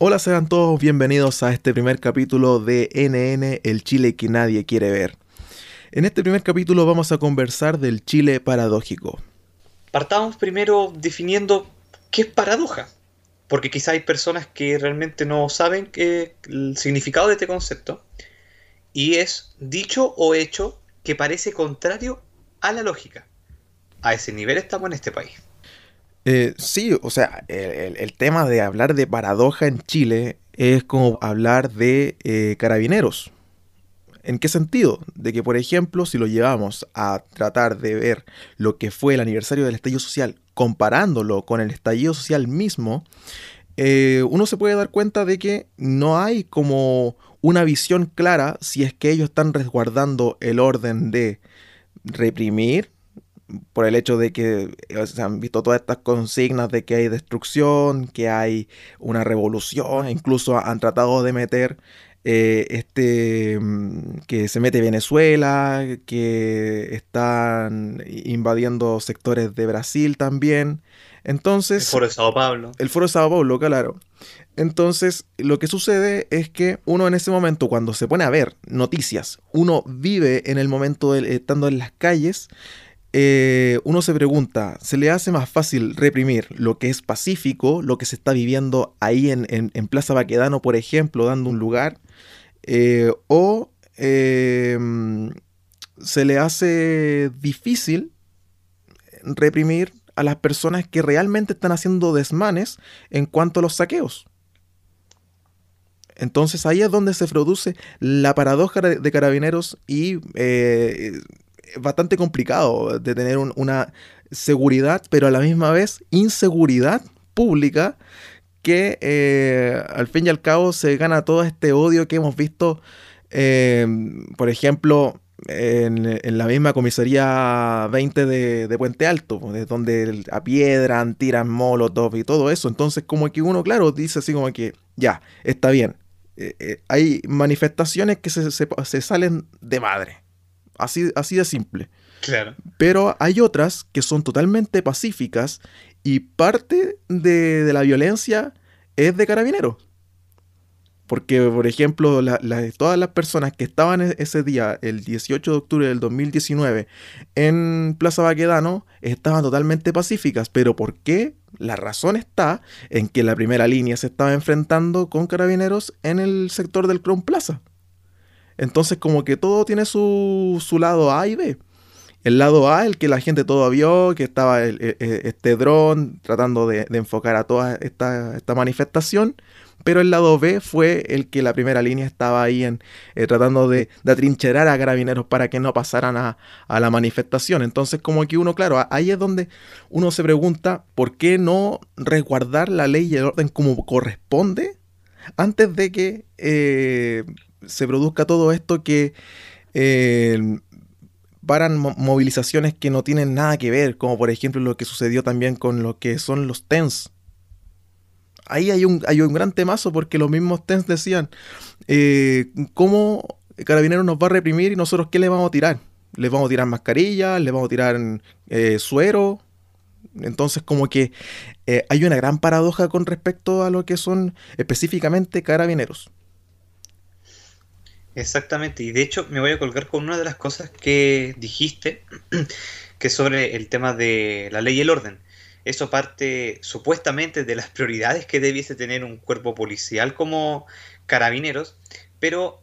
Hola, sean todos bienvenidos a este primer capítulo de NN, el Chile que nadie quiere ver. En este primer capítulo vamos a conversar del Chile paradójico. Partamos primero definiendo qué es paradoja, porque quizá hay personas que realmente no saben el significado de este concepto, y es dicho o hecho que parece contrario a la lógica. A ese nivel estamos en este país. Eh, sí, o sea, el, tema de hablar de paradoja en Chile es como hablar de eh, carabineros. ¿En qué sentido? De que, por ejemplo, si lo llevamos a tratar de ver lo que fue el aniversario del estallido social, comparándolo con el estallido social mismo, eh, uno se puede dar cuenta de que no hay como una visión clara si es que ellos están resguardando el orden de reprimir por el hecho de que se han visto todas estas consignas de que hay destrucción, que hay una revolución, incluso han tratado de meter eh, este mm, que se mete Venezuela, que están invadiendo sectores de Brasil también. Entonces, el foro de Sao Paulo. El foro de Sao Paulo, claro. Entonces, lo que sucede es que uno en ese momento, cuando se pone a ver noticias, uno vive en el momento de, estando en las calles, eh, uno se pregunta, ¿se le hace más fácil reprimir lo que es pacífico, lo que se está viviendo ahí en, Plaza Baquedano, por ejemplo, dando un lugar? Eh, ¿O em, se le hace difícil reprimir a las personas que realmente están haciendo desmanes en cuanto a los saqueos? Entonces ahí es donde se produce la paradoja de, carabineros y eh, bastante complicado de tener una seguridad, pero a la misma vez inseguridad pública que eh, al fin y al cabo se gana todo este odio que hemos visto, eh, por ejemplo, en, la misma comisaría 20 de, Puente Alto, de donde apiedran, tiran molotov y todo eso. Entonces, como que uno, claro, dice así como que, ya, está bien. Eh, hay manifestaciones que se salen de madre. Así, así de simple. Claro. Pero hay otras que son totalmente pacíficas y parte de, la violencia es de carabineros. Porque, por ejemplo, todas las personas que estaban e-, ese día, el 18 de octubre del 2019, en Plaza Baquedano, estaban totalmente pacíficas. ¿Pero por qué? La razón está en que la primera línea se estaba enfrentando con carabineros en el sector del Crown Plaza. Entonces como que todo tiene su, lado A y B. El lado A, el que la gente todo vio, que estaba este dron tratando de, enfocar a toda esta, manifestación. Pero el lado B fue el que la primera línea estaba ahí en, eh, tratando de, atrincherar a carabineros para que no pasaran a, a, la manifestación. Entonces, como que uno, claro, ahí es donde uno se pregunta por qué no resguardar la ley y el orden como corresponde antes de que eh, se produzca todo esto que eh, paran movilizaciones que no tienen nada que ver, como por ejemplo lo que sucedió también con lo que son los TENS. Ahí hay un, hay un gran temazo porque los mismos TENS decían, eh, ¿cómo Carabineros nos va a reprimir y nosotros qué le vamos a tirar? ¿Les vamos a tirar mascarillas? ¿Les vamos a tirar eh, suero? Entonces como que eh, hay una gran paradoja con respecto a lo que son específicamente carabineros. Exactamente, y de hecho me voy a colgar con una de las cosas que dijiste, que sobre el tema de la ley y el orden. Eso parte supuestamente de las prioridades que debiese tener un cuerpo policial como carabineros, pero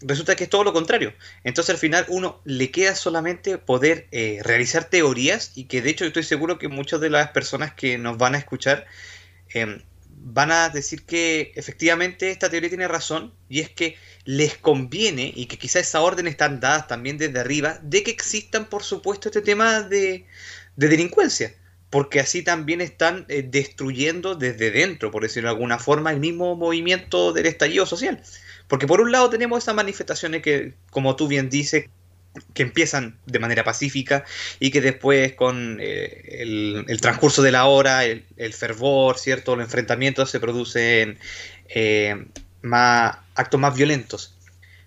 resulta que es todo lo contrario. Entonces al final uno le queda solamente poder eh, realizar teorías y que de hecho estoy seguro que muchas de las personas que nos van a escuchar em, van a decir que efectivamente esta teoría tiene razón y es que les conviene y que quizá esa orden están dadas también desde arriba de que existan por supuesto este tema de, delincuencia porque así también están eh, destruyendo desde dentro, por decirlo de alguna forma, el mismo movimiento del estallido social. Porque por un lado tenemos esas manifestaciones que, como tú bien dices, que empiezan de manera pacífica y que después con eh, el, transcurso de la hora, el, fervor, ¿cierto? Los enfrentamientos se producen eh, más, actos más violentos.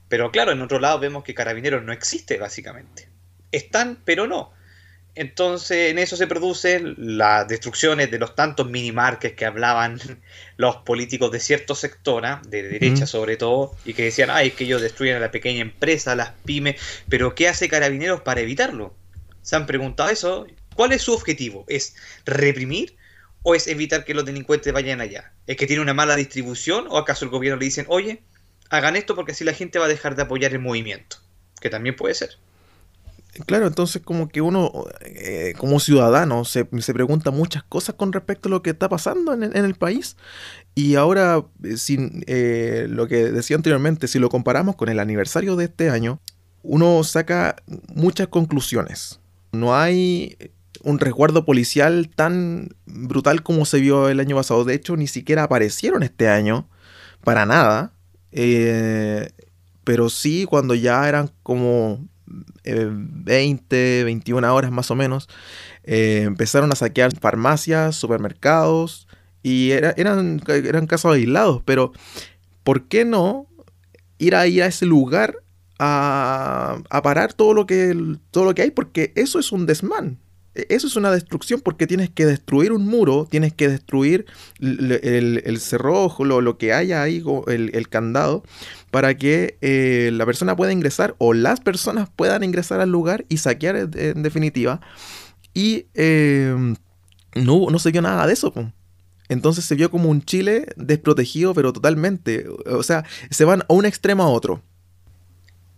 Pero claro, en otro lado vemos que Carabineros no existe básicamente. Están, pero no. entonces en eso se producen las destrucciones de los tantos minimarques que hablaban los políticos de cierto sector, ¿ah? de derecha sobre todo, y que decían, ay, es que ellos destruyen a la pequeña empresa, a las pymes, pero ¿qué hace Carabineros para evitarlo? ¿Se han preguntado eso? ¿Cuál es su objetivo? ¿Es reprimir o es evitar que los delincuentes vayan allá? ¿Es que tiene una mala distribución o acaso el gobierno le dicen, oye, hagan esto porque así la gente va a dejar de apoyar el movimiento? Que también puede ser. Claro, entonces como que uno, eh, como ciudadano, se, se, pregunta muchas cosas con respecto a lo que está pasando en, el país. Y ahora, eh, sin, eh, lo que decía anteriormente, si lo comparamos con el aniversario de este año, uno saca muchas conclusiones. No hay un resguardo policial tan brutal como se vio el año pasado. De hecho, ni siquiera aparecieron este año, para nada. pero sí, cuando ya eran como 20, eh, 21 horas más o menos, eh, empezaron a saquear farmacias, supermercados, y eran, eran casos aislados, pero ¿por qué no ir a, ir a ese lugar a, a, parar todo lo, que, todo lo que hay? Porque eso es un desmán. E, eso es una destrucción porque tienes que destruir un muro, tienes que destruir el, cerrojo, lo, lo, que haya ahí, el, el candado, para que eh, la persona pueda ingresar o las personas puedan ingresar al lugar y saquear en, definitiva. Y em, no, no se vio nada de eso. Entonces se vio como un Chile desprotegido, pero totalmente. O sea, se van a un extremo a otro.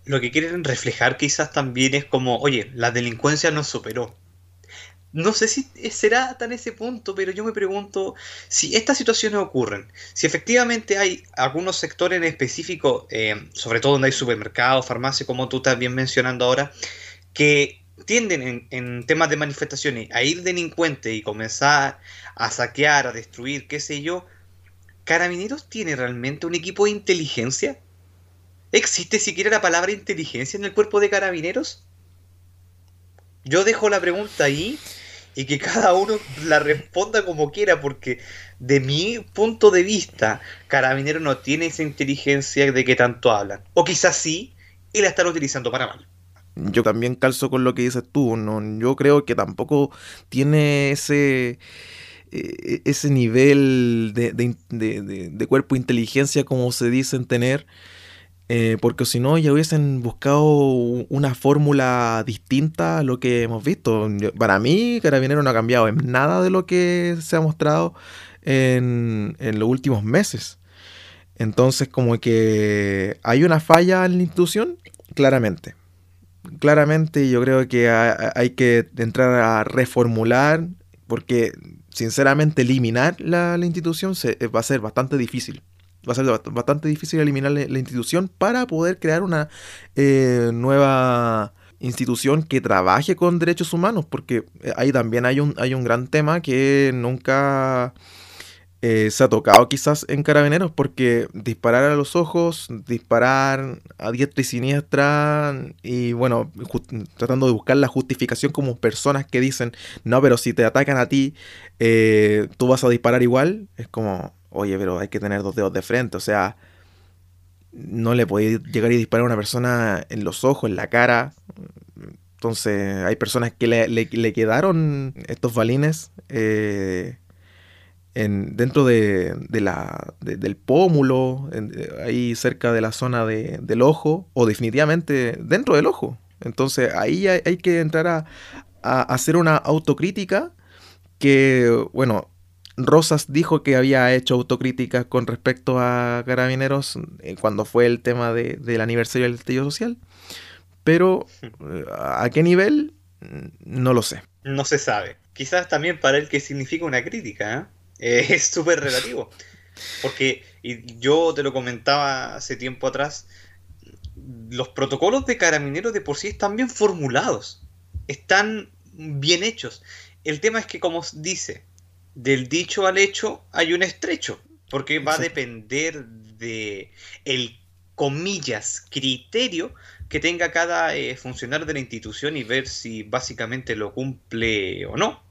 Lo que quieren reflejar quizás también es como, oye, la delincuencia nos superó no sé si será tan ese punto, pero yo me pregunto si estas situaciones ocurren, si efectivamente hay algunos sectores en específico, eh, sobre todo donde hay supermercados, farmacias, como tú estás bien mencionando ahora, que tienden en, temas de manifestaciones a ir delincuentes y comenzar a saquear, a destruir, qué sé yo, ¿Carabineros tiene realmente un equipo de inteligencia? ¿Existe siquiera la palabra inteligencia en el cuerpo de carabineros? Yo dejo la pregunta ahí y que cada uno la responda como quiera, porque de mi punto de vista, Carabinero no tiene esa inteligencia de que tanto hablan. O quizás sí, y la están utilizando para mal. Yo también calzo con lo que dices tú, ¿no? yo creo que tampoco tiene ese e, ese nivel de, de, de, cuerpo e inteligencia como se dicen tener eh, porque si no, ya hubiesen buscado una fórmula distinta a lo que hemos visto. para mí, Carabinero no ha cambiado en nada de lo que se ha mostrado en, los últimos meses. Entonces, como que hay una falla en la institución, claramente. Claramente yo creo que hay que entrar a reformular, porque sinceramente eliminar la, institución va a ser bastante difícil va a ser bastante difícil eliminar la, institución para poder crear una eh, nueva institución que trabaje con derechos humanos, porque eh, ahí también hay un, hay un gran tema que nunca eh, se ha tocado quizás en carabineros, porque disparar a los ojos, disparar a diestra y siniestra, y bueno, tratando de buscar la justificación como personas que dicen, no, pero si te atacan a ti, tú vas a disparar igual, es como, oye, pero hay que tener dos dedos de frente, o sea, no le puede llegar y disparar a una persona en los ojos, en la cara. Entonces, hay personas que le, quedaron estos balines eh, en, dentro de, la, del pómulo, ahí cerca de la zona del ojo, o definitivamente dentro del ojo. Entonces, ahí hay, que entrar a, a hacer una autocrítica que, bueno, Rosas dijo que había hecho autocríticas con respecto a Carabineros eh, cuando fue el tema del aniversario del estallido social, pero eh, ¿a qué nivel? No lo sé. No se sabe. Quizás también para él que significa una crítica, ¿eh? es súper relativo. Porque, y yo te lo comentaba hace tiempo atrás, los protocolos de carabineros de por sí están bien formulados, están bien hechos. El tema es que, como dice, del dicho al hecho hay un estrecho, porque va a depender de el comillas criterio que tenga cada eh, funcionario de la institución y ver si básicamente lo cumple o no.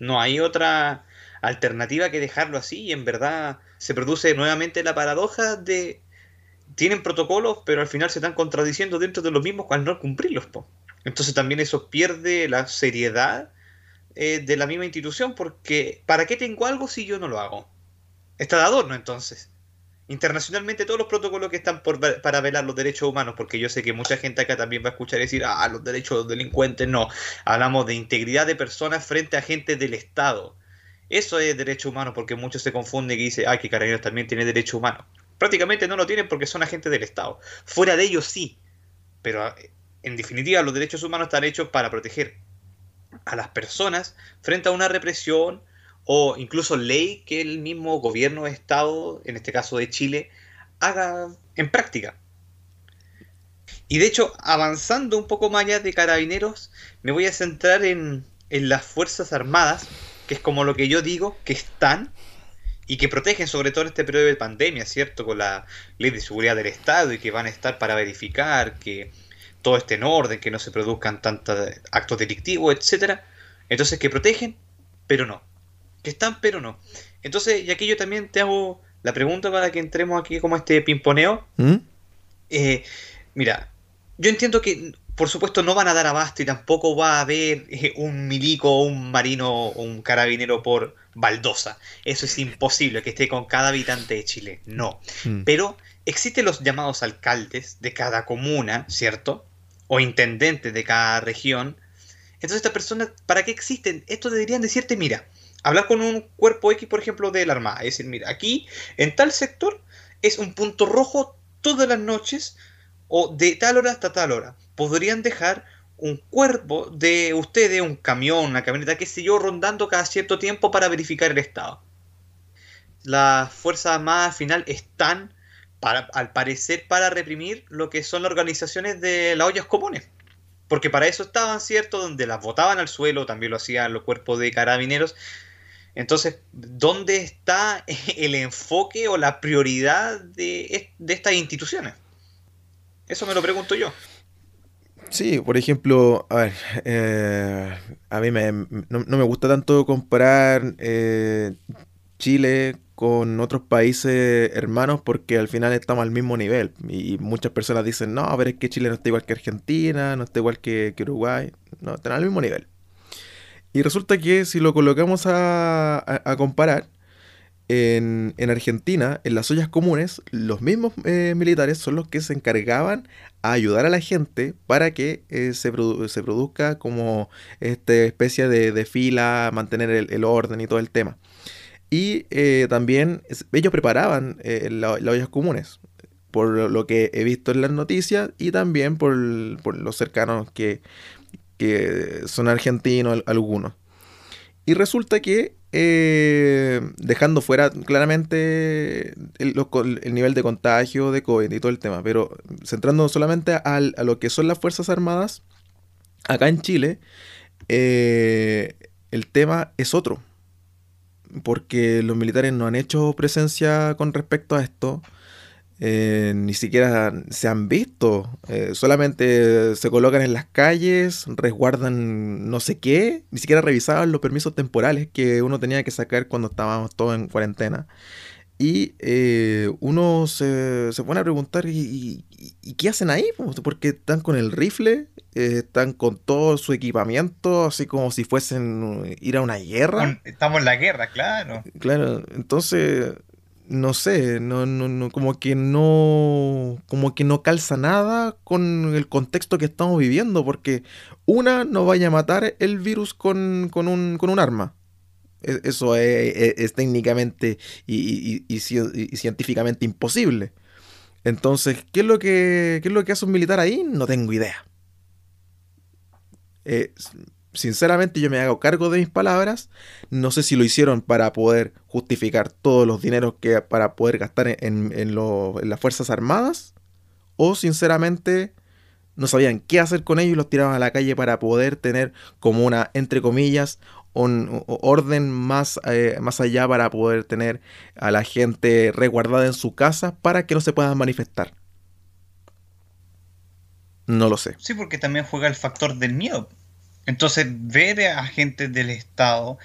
No hay otra alternativa que dejarlo así y en verdad se produce nuevamente la paradoja de tienen protocolos pero al final se están contradiciendo dentro de los mismos al no cumplirlos. Entonces también eso pierde la seriedad eh, de la misma institución porque ¿para qué tengo algo si yo no lo hago? Está de adorno entonces. Internacionalmente todos los protocolos que están para velar los derechos humanos, porque yo sé que mucha gente acá también va a escuchar decir, ah, los derechos de los delincuentes, no. Hablamos de integridad de personas frente a agentes del Estado. Eso es derecho humano, porque muchos se confunden y dicen, ah, que Carabineros también tiene derecho humano. Prácticamente no lo tienen porque son agentes del Estado. Fuera de ellos sí, pero en definitiva los derechos humanos están hechos para proteger a las personas frente a una represión o incluso ley que el mismo gobierno de Estado, en este caso de Chile, haga en práctica. Y de hecho, avanzando un poco más allá de carabineros, me voy a centrar en, en las Fuerzas Armadas, que es como lo que yo digo, que están y que protegen sobre todo en este periodo de pandemia, ¿cierto? Con la ley de seguridad del Estado y que van a estar para verificar que todo esté en orden, que no se produzcan tantos actos delictivos, etcétera. Entonces, que protegen, pero no. Que están, pero no. Entonces, y aquí yo también te hago la pregunta para que entremos aquí como este pimponeo. ¿Mm? Eh, mira, yo entiendo que por supuesto no van a dar abasto y tampoco va a haber eh, un milico un marino o un carabinero por baldosa. Eso es imposible que esté con cada habitante de Chile. No. Mm. Pero existen los llamados alcaldes de cada comuna, ¿cierto? O intendentes de cada región. Entonces estas personas, ¿para qué existen? Esto deberían decirte, mira, hablar con un cuerpo X, por ejemplo, de la Armada. Es decir, mira, aquí, en tal sector, es un punto rojo todas las noches o de tal hora hasta tal hora. Podrían dejar un cuerpo de ustedes, un camión, una camioneta, qué sé yo, rondando cada cierto tiempo para verificar el estado. Las Fuerzas Armadas al final están al parecer para reprimir lo que son las organizaciones de las ollas comunes. Porque para eso estaban, ¿cierto? Donde las botaban al suelo, también lo hacían los cuerpos de carabineros. Entonces, ¿dónde está el enfoque o la prioridad de, estas instituciones? Eso me lo pregunto yo. Sí, por ejemplo, a ver, eh, a mí me, no, me gusta tanto comparar eh, Chile con otros países hermanos porque al final estamos al mismo nivel. Y muchas personas dicen, no, a ver, es que Chile no está igual que Argentina, no está igual que, Uruguay, no, están al mismo nivel. Y resulta que si lo colocamos a, comparar, en, Argentina, en las ollas comunes, los mismos eh, militares son los que se encargaban a ayudar a la gente para que eh, se, se, produzca como esta especie de, fila, mantener el orden y todo el tema. Y eh, también ellos preparaban eh, las ollas comunes, por lo que he visto en las noticias y también por, los cercanos que, son argentinos algunos. Y resulta que, eh, dejando fuera claramente el, nivel de contagio de COVID y todo el tema, pero centrándonos solamente a, lo que son las Fuerzas Armadas, acá en Chile, el tema es otro porque los militares no han hecho presencia con respecto a esto. Eh, ni siquiera se han visto, eh, solamente se colocan en las calles, resguardan no sé qué, ni siquiera revisaban los permisos temporales que uno tenía que sacar cuando estábamos todos en cuarentena. Y eh, uno se, pone a preguntar, ¿y, qué hacen ahí? Porque están con el rifle, eh, están con todo su equipamiento, así como si fuesen ir a una guerra. Estamos en la guerra, claro. Claro, entonces, no sé, no, no, como que no, como que no calza nada con el contexto que estamos viviendo, porque una no vaya a matar el virus con, con, un, con un arma. E-, eso es, técnicamente y, científicamente imposible. Entonces, ¿qué es, lo que, es lo que hace un militar ahí? No tengo idea. Eh, sinceramente, yo me hago cargo de mis palabras. No sé si lo hicieron para poder justificar todos los dineros que para poder gastar en, las Fuerzas Armadas. O sinceramente no sabían qué hacer con ellos y los tiraban a la calle para poder tener como una, entre comillas, un orden más, eh, más allá para poder tener a la gente resguardada en su casa para que no se puedan manifestar. No lo sé. Sí, porque también juega el factor del miedo. Entonces, ver a agentes del Estado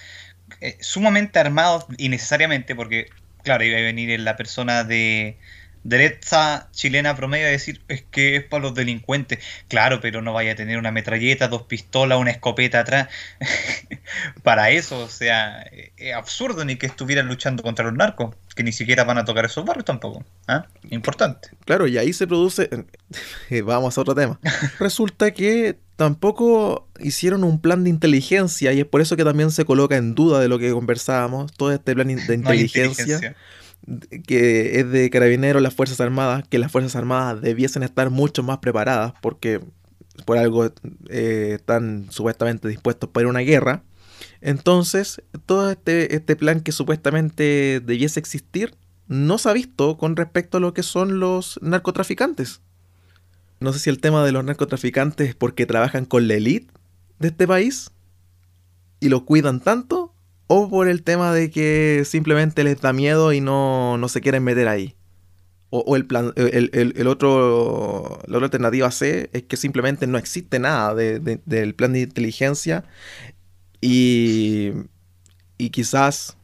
eh, sumamente armados innecesariamente, porque, claro, iba a venir la persona de, derecha chilena promedio a decir es que es para los delincuentes. Claro, pero no vaya a tener una metralleta, dos pistolas, una escopeta atrás. para eso, o sea, es absurdo ni que estuvieran luchando contra los narcos, que ni siquiera van a tocar esos barrios tampoco. ¿ah? Importante. Claro, y ahí se produce. Vamos a otro tema. Resulta que tampoco hicieron un plan de inteligencia y es por eso que también se coloca en duda de lo que conversábamos, todo este plan de inteligencia que es de carabineros, las Fuerzas Armadas, que las Fuerzas Armadas debiesen estar mucho más preparadas porque por algo eh, están supuestamente dispuestos para una guerra. Entonces, todo este, este plan que supuestamente debiese existir no se ha visto con respecto a lo que son los narcotraficantes. No sé si el tema de los narcotraficantes es porque trabajan con la élite de este país y lo cuidan tanto o por el tema de que simplemente les da miedo y no, se quieren meter ahí. O, el plan, el, otro, la otra alternativa C es que simplemente no existe nada del plan de inteligencia y, y quizás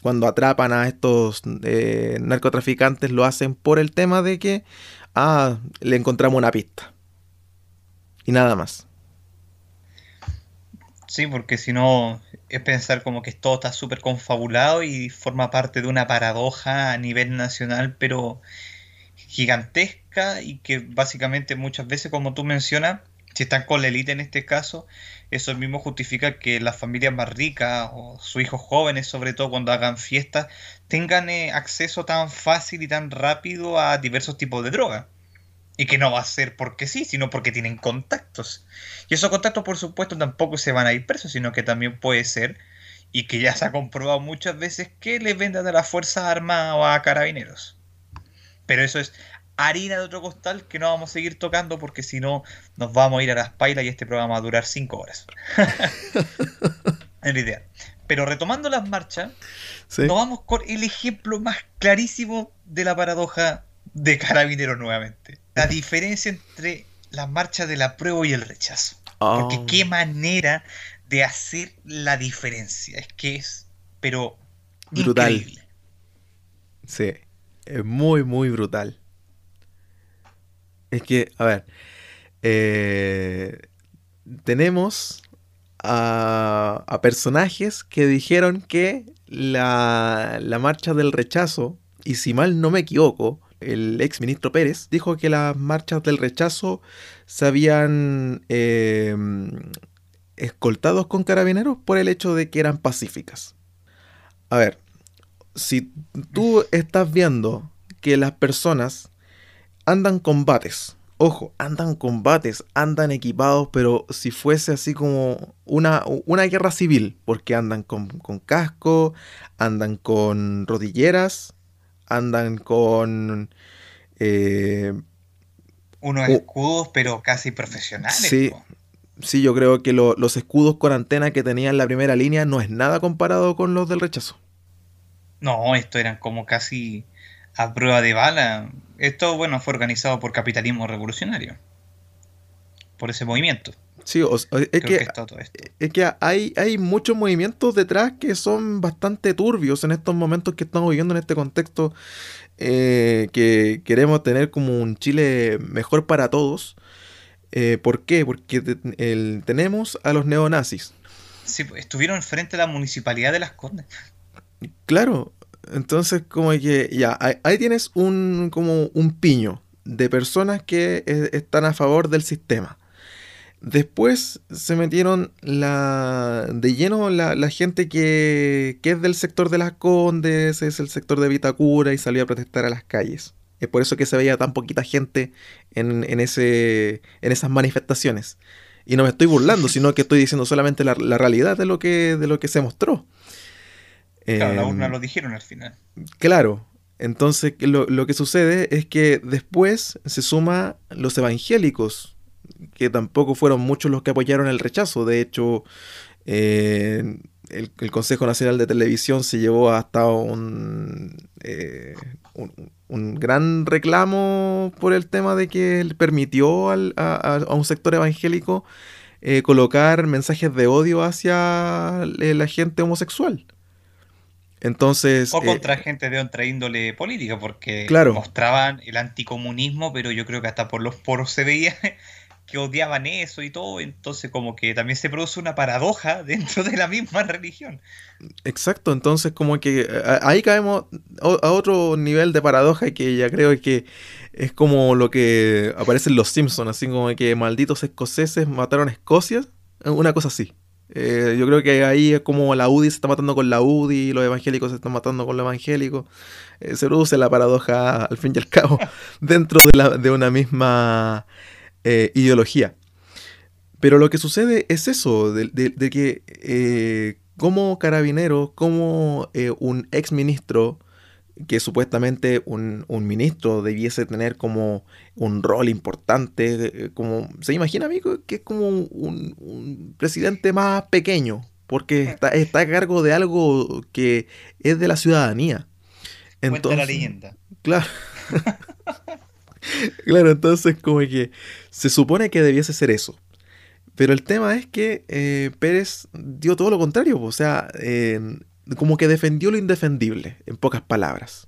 cuando atrapan a estos eh, narcotraficantes lo hacen por el tema de que, ah, le encontramos una pista. Y nada más. Sí, porque si no es pensar como que todo está súper confabulado y forma parte de una paradoja a nivel nacional, pero gigantesca y que básicamente muchas veces, como tú mencionas, si están con la élite en este caso, eso mismo justifica que las familias más ricas o sus hijos jóvenes, sobre todo cuando hagan fiestas, tengan eh, acceso tan fácil y tan rápido a diversos tipos de drogas. Y que no va a ser porque sí, sino porque tienen contactos. Y esos contactos, por supuesto, tampoco se van a ir presos, sino que también puede ser, y que ya se ha comprobado muchas veces, que les vendan a la Fuerza Armada o a carabineros. Pero eso es harina de otro costal que no vamos a seguir tocando porque si no nos vamos a ir a las pailas y este programa va a durar 5 horas. es la idea. Pero retomando las marchas, nos vamos con el ejemplo más clarísimo de la paradoja de carabineros nuevamente la diferencia entre la marcha del apruebo y el rechazo. Porque oh. qué manera de hacer la diferencia. Es que es, pero brutal. Increíble. Sí, es muy, muy brutal. Es que, a ver, eh, tenemos a, a, personajes que dijeron que la, la marcha del rechazo, y si mal no me equivoco, el ex ministro Pérez, dijo que las marchas del rechazo se habían eh, escoltados con carabineros por el hecho de que eran pacíficas. A ver, si tú estás viendo que las personas andan combates, ojo, andan combates, andan equipados, pero si fuese así como una, una guerra civil, porque andan con, con casco, andan con rodilleras, andan con... Eh, Unos escudos, pero casi profesionales. Sí, sí yo creo que los escudos con antena que tenían la primera línea no es nada comparado con los del rechazo. No, esto eran como casi a prueba de bala. Esto, bueno, fue organizado por Capitalismo Revolucionario. Por ese movimiento. Sí, es, que, es que hay, hay muchos movimientos detrás que son bastante turbios en estos momentos que estamos viviendo en este contexto eh, que queremos tener como un Chile mejor para todos. Eh, ¿Por qué? Porque tenemos a los neonazis. Sí, pues, estuvieron frente a la municipalidad de Las Condes. Claro, entonces como que ya, ahí, tienes un, como un piño de personas que eh, están a favor del sistema Después se metieron la, de lleno la, gente que, es del sector de las Condes, es el sector de Vitacura y salió a protestar a las calles. Es por eso que se veía tan poquita gente en, ese, en esas manifestaciones. Y no me estoy burlando, sino que estoy diciendo solamente la, realidad de lo, que, de lo que se mostró. Claro, la urna em, lo dijeron al final. Claro. Entonces lo, lo que sucede es que después se suma los evangélicos que tampoco fueron muchos los que apoyaron el rechazo. De hecho, eh, el, Consejo Nacional de Televisión se llevó hasta un, eh, un, gran reclamo por el tema de que permitió a, un sector evangélico eh, colocar mensajes de odio hacia la gente homosexual. Entonces. O contra gente de otra índole política, porque claro. mostraban el anticomunismo, pero yo creo que hasta por los poros se veía que odiaban eso y todo, entonces como que también se produce una paradoja dentro de la misma religión. Exacto, entonces como que ahí caemos a otro nivel de paradoja que ya creo que es como lo que aparece en Los Simpsons, así como que malditos escoceses mataron a Escocia, una cosa así. Eh, yo creo que ahí es como la UDI se está matando con la UDI, los evangélicos se están matando con los evangélicos. Eh, se produce la paradoja, al fin y al cabo, dentro de, la, de una misma eh, ideología. Pero lo que sucede es eso, de, que eh, como carabinero, como eh, un ex ministro, que supuestamente un, ministro debiese tener como un rol importante, como se imagina amigo que es como un, presidente más pequeño, porque está, está, a cargo de algo que es de la ciudadanía. Entonces, la leyenda. Claro. claro, entonces como que se supone que debiese ser eso. Pero el tema es que eh, Pérez dio todo lo contrario, o sea, como que defendió lo indefendible, en pocas palabras.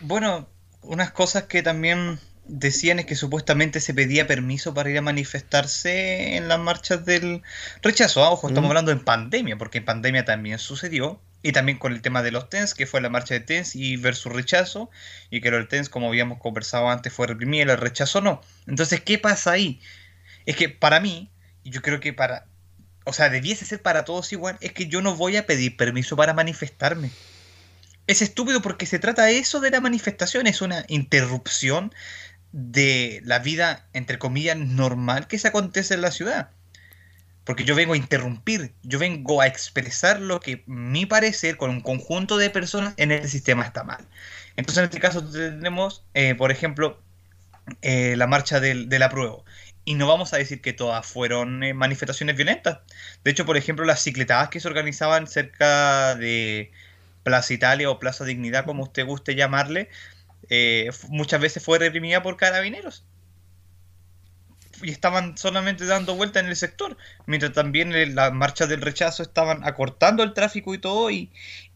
Bueno, unas cosas que también decían es que supuestamente se pedía permiso para ir a manifestarse en las marchas del rechazo. Ah, ojo, estamos hablando en pandemia, porque en pandemia también sucedió. Y también con el tema de los TENS, que fue la marcha de TENS y versus rechazo, y que el TENS, como habíamos conversado antes, fue reprimido y el rechazo no. Entonces, ¿qué pasa ahí? Es que para mí, yo creo que para, o sea, debiese ser para todos igual, es que yo no voy a pedir permiso para manifestarme. Es estúpido porque se trata eso de la manifestación, es una interrupción de la vida, entre comillas, normal que se acontece en la ciudad. Porque yo vengo a interrumpir, yo vengo a expresar lo que mi parecer con un conjunto de personas en este sistema está mal. Entonces en este caso tenemos, eh, por ejemplo, eh, la marcha del, del, apruebo. Y no vamos a decir que todas fueron eh, manifestaciones violentas. De hecho, por ejemplo, las cicletadas que se organizaban cerca de Plaza Italia o Plaza Dignidad, como usted guste llamarle, muchas veces fue reprimida por carabineros y estaban solamente dando vuelta en el sector, mientras también las marchas del rechazo estaban acortando el tráfico y todo y,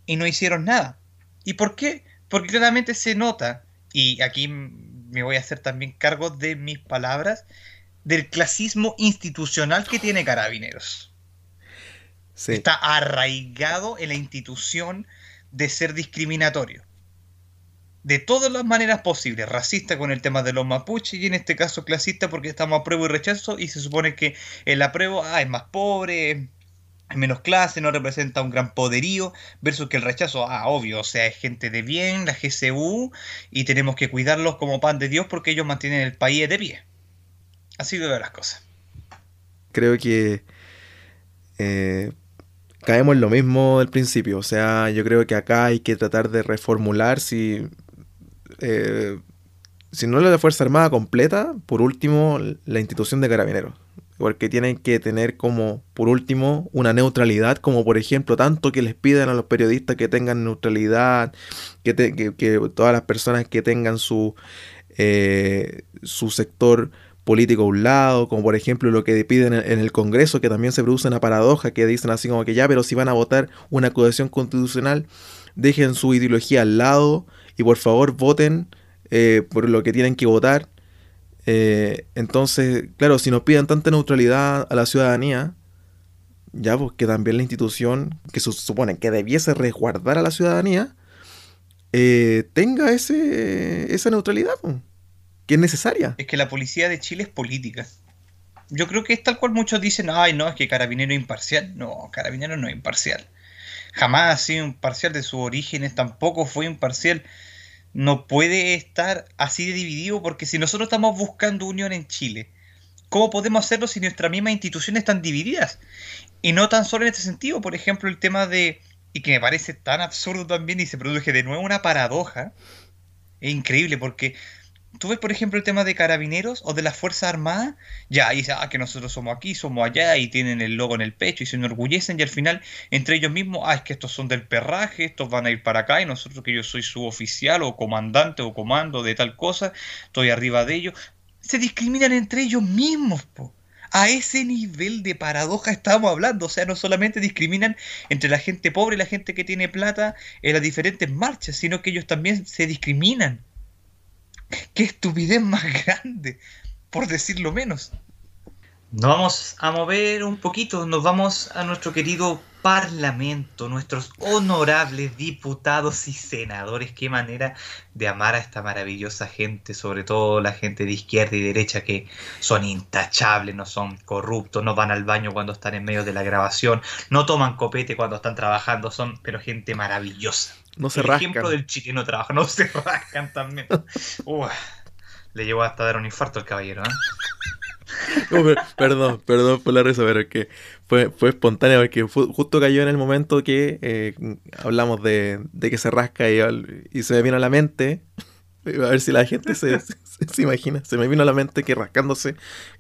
no hicieron nada. ¿Y por qué? Porque claramente se nota, y aquí me voy a hacer también cargo de mis palabras, del clasismo institucional que tiene Carabineros. Está arraigado en la institución de ser discriminatorio de todas las maneras posibles, racista con el tema de los mapuches y en este caso clasista porque estamos a prueba y rechazo y se supone que el apruebo ah, es más pobre, es menos clase, no representa un gran poderío, versus que el rechazo, ah, obvio, o sea, es gente de bien, la GCU, y tenemos que cuidarlos como pan de Dios porque ellos mantienen el país de pie. Así de las cosas. Creo que eh, caemos en lo mismo del principio, o sea, yo creo que acá hay que tratar de reformular si eh, si no la Fuerza Armada completa, por último, la institución de carabineros. Porque tienen que tener como, por último, una neutralidad, como por ejemplo, tanto que les piden a los periodistas que tengan neutralidad, que, todas las personas que tengan su, eh, su sector político a un lado, como por ejemplo lo que piden en el Congreso, que también se produce una paradoja, que dicen así como que ya, pero si van a votar una acusación constitucional, dejen su ideología al lado y por favor voten eh, por lo que tienen que votar. Eh, entonces, claro, si nos piden tanta neutralidad a la ciudadanía, ya pues que también la institución que se supone que debiese resguardar a la ciudadanía, eh, tenga ese, esa neutralidad, pues, que es necesaria. Es que la policía de Chile es política. Yo creo que es tal cual muchos dicen, ay, no, es que Carabinero es imparcial. No, Carabinero no es imparcial. Jamás ha sido imparcial de sus orígenes, tampoco fue imparcial no puede estar así de dividido porque si nosotros estamos buscando unión en Chile, ¿cómo podemos hacerlo si nuestras mismas instituciones están divididas? Y no tan solo en este sentido, por ejemplo, el tema de, y que me parece tan absurdo también y se produce de nuevo una paradoja, es increíble porque tú ves, por ejemplo, el tema de carabineros o de las Fuerzas Armadas, ya, y ah, que nosotros somos aquí, somos allá, y tienen el logo en el pecho y se enorgullecen, y al final, entre ellos mismos, ah, es que estos son del perraje, estos van a ir para acá, y nosotros que yo soy suboficial o comandante o comando de tal cosa, estoy arriba de ellos. Se discriminan entre ellos mismos, po. A ese nivel de paradoja estamos hablando. O sea, no solamente discriminan entre la gente pobre y la gente que tiene plata en las diferentes marchas, sino que ellos también se discriminan. ¡Qué estupidez más grande! Por decirlo menos. Nos vamos a mover un poquito, nos vamos a nuestro querido Parlamento, nuestros honorables diputados y senadores. Qué manera de amar a esta maravillosa gente, sobre todo la gente de izquierda y derecha que son intachables, no son corruptos, no van al baño cuando están en medio de la grabación, no toman copete cuando están trabajando, son pero gente maravillosa. No se El rascan. ejemplo del chileno trabaja, no se rascan también. Uf, le llevó hasta dar un infarto al caballero, ¿eh? No, perdón, perdón por la risa, pero es que fue, fue espontáneo porque fu- justo cayó en el momento que eh, hablamos de, de que se rasca y, y se me vino a la mente, a ver si la gente se, se- se imagina, se me vino a la mente que rascándose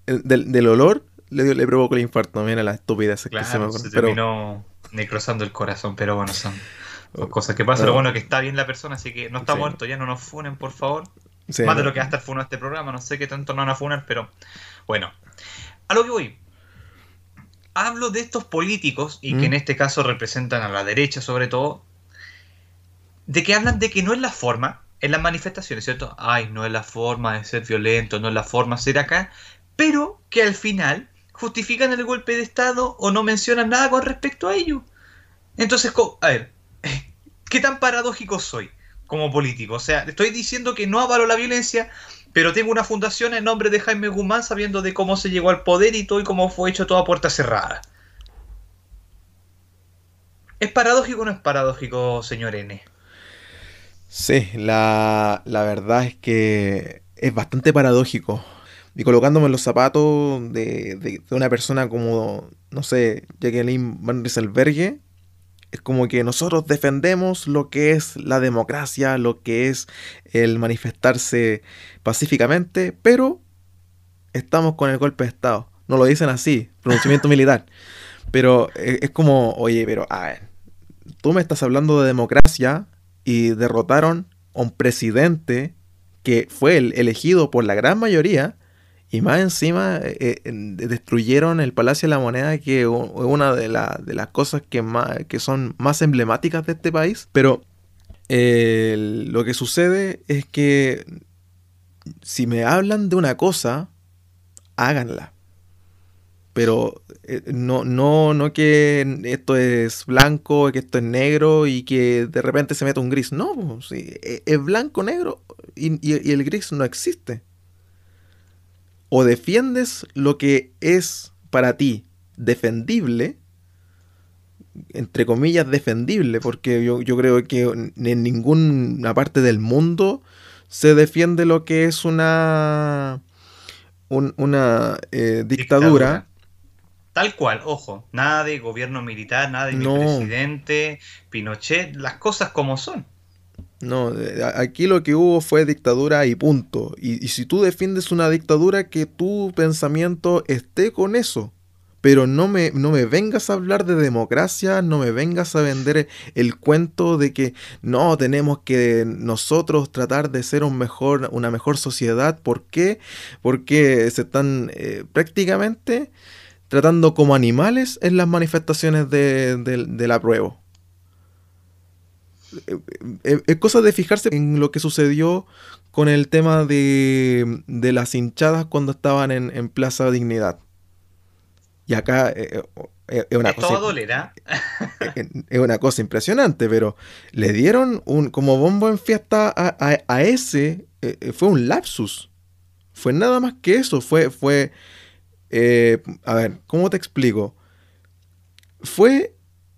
el- del, del olor le, le provocó el infarto, mira la estupidez que se me Claro, ocurre. se Pero terminó necrosando el corazón, pero bueno, son, son cosas que pasan. Lo bueno es que está bien la persona, así que no está Sí. muerto, ya no nos funen, por favor. Sí, Más de no, lo que va a estar funado este programa, no sé qué tanto nos van a funar, pero bueno. A lo que voy. Hablo de estos políticos, y Mm. que en este caso representan a la derecha sobre todo, de que hablan de que no es la forma en las manifestaciones, ¿cierto? Ay, no es la forma de ser violento, no es la forma de ser acá, pero que al final justifican el golpe de Estado o no mencionan nada con respecto a ello. Entonces, a ver, ¿qué tan paradójico soy como político? O sea, estoy diciendo que no avalo la violencia, pero tengo una fundación en nombre de Jaime Guzmán sabiendo de cómo se llegó al poder y todo y cómo fue hecho toda puerta cerrada. ¿Es paradójico o no es paradójico, señor N? Sí, la, la verdad es que es bastante paradójico. Y colocándome en los zapatos de, de- una persona como, no sé, Jacqueline Van Rieselberghe, es como que nosotros defendemos lo que es la democracia, lo que es el manifestarse pacíficamente, pero estamos con el golpe de Estado. No lo dicen así, pronunciamiento militar. Pero es, es como, oye, pero a ver, tú me estás hablando de democracia y derrotaron a un presidente que fue el elegido por la gran mayoría y más encima eh, eh, destruyeron el Palacio de la Moneda que es una de, la- de las cosas que, más, que son más emblemáticas de este país pero eh, lo que sucede es que si me hablan de una cosa háganla pero no, no, no que esto es blanco, que esto es negro y que de repente se mete un gris. No, pues, e- es blanco, negro y- y el gris no existe. O defiendes lo que es para ti defendible, entre comillas defendible, porque yo, yo creo que en ninguna parte del mundo se defiende lo que es una, un- una eh, dictadura. Tal cual, ojo, nada de gobierno militar, nada de mi presidente, Pinochet, las cosas como son. No, aquí lo que hubo fue dictadura y punto. Y, si tú defiendes una dictadura, que tu pensamiento esté con eso. Pero no me, no me vengas a hablar de democracia, no me vengas a vender el cuento de que no, tenemos que nosotros tratar de ser un mejor, una mejor sociedad. ¿Por qué? Porque se están eh, prácticamente tratando como animales en las manifestaciones de, de- del. Eh, eh, Es cosa de fijarse en lo que sucedió con el tema de, de las hinchadas cuando estaban en, en Plaza Dignidad. Y acá eh, eh, es una a cosa, doler, ¿ah? eh, es una cosa impresionante, pero le dieron un como bombo en fiesta a, a- a ese, eh, eh, fue un lapsus. Fue nada más que eso, fue, fue, eh, a ver, ¿cómo te explico? Fue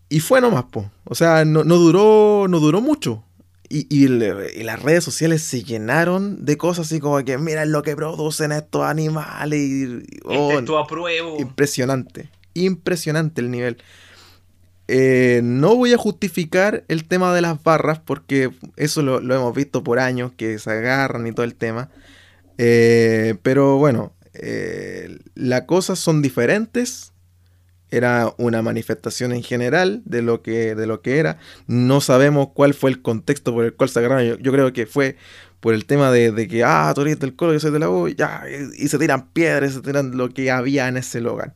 y fue nomás, po. O sea, no, no duró, no duró mucho. Y, y le- y las redes sociales se llenaron de cosas así como que miren lo que producen estos animales. Y, y- oh, Este es tu apruebo. Impresionante, impresionante el nivel. Eh, no voy a justificar el tema de las barras porque eso lo, lo hemos visto por años que se agarran y todo el tema. Eh, pero bueno, eh, las cosas son diferentes era una manifestación en general de lo que, de lo que era. No sabemos cuál fue el contexto por el cual se agarraron. Yo, creo que fue por el tema de, que, ah, tú eres del colo, yo soy de la U, ya, y, se tiran piedras, se tiran lo que había en ese lugar.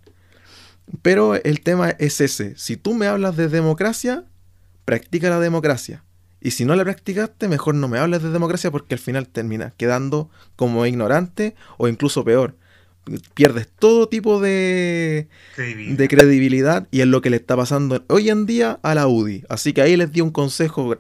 Pero el tema es ese. Si tú me hablas de democracia, practica la democracia. Y si no la practicaste, mejor no me hables de democracia porque al final terminas quedando como ignorante o incluso peor. Pierdes todo tipo de credibilidad. de credibilidad y es lo que le está pasando hoy en día a la UDI. Así que ahí les di un consejo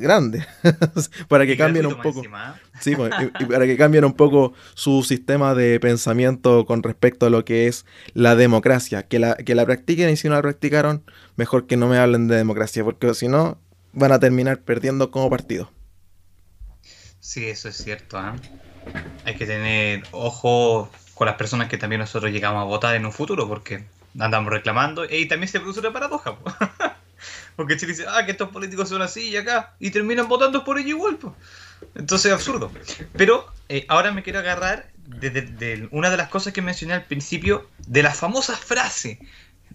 grande para que cambien un poco. Sí, pues, y, para que cambien un poco su sistema de pensamiento con respecto a lo que es la democracia. Que la, que la practiquen y si no la practicaron, mejor que no me hablen de democracia, porque si no, van a terminar perdiendo como partido. Sí, eso es cierto. ¿ah? Hay que tener ojo con las personas que también nosotros llegamos a votar en un futuro, porque andamos reclamando y también se produce una paradoja. Porque Chile dice, ah, que estos políticos son así y acá, y terminan votando por ello igual. Entonces es absurdo. Pero eh, ahora me quiero agarrar de, una de las cosas que mencioné al principio, de la famosa frase,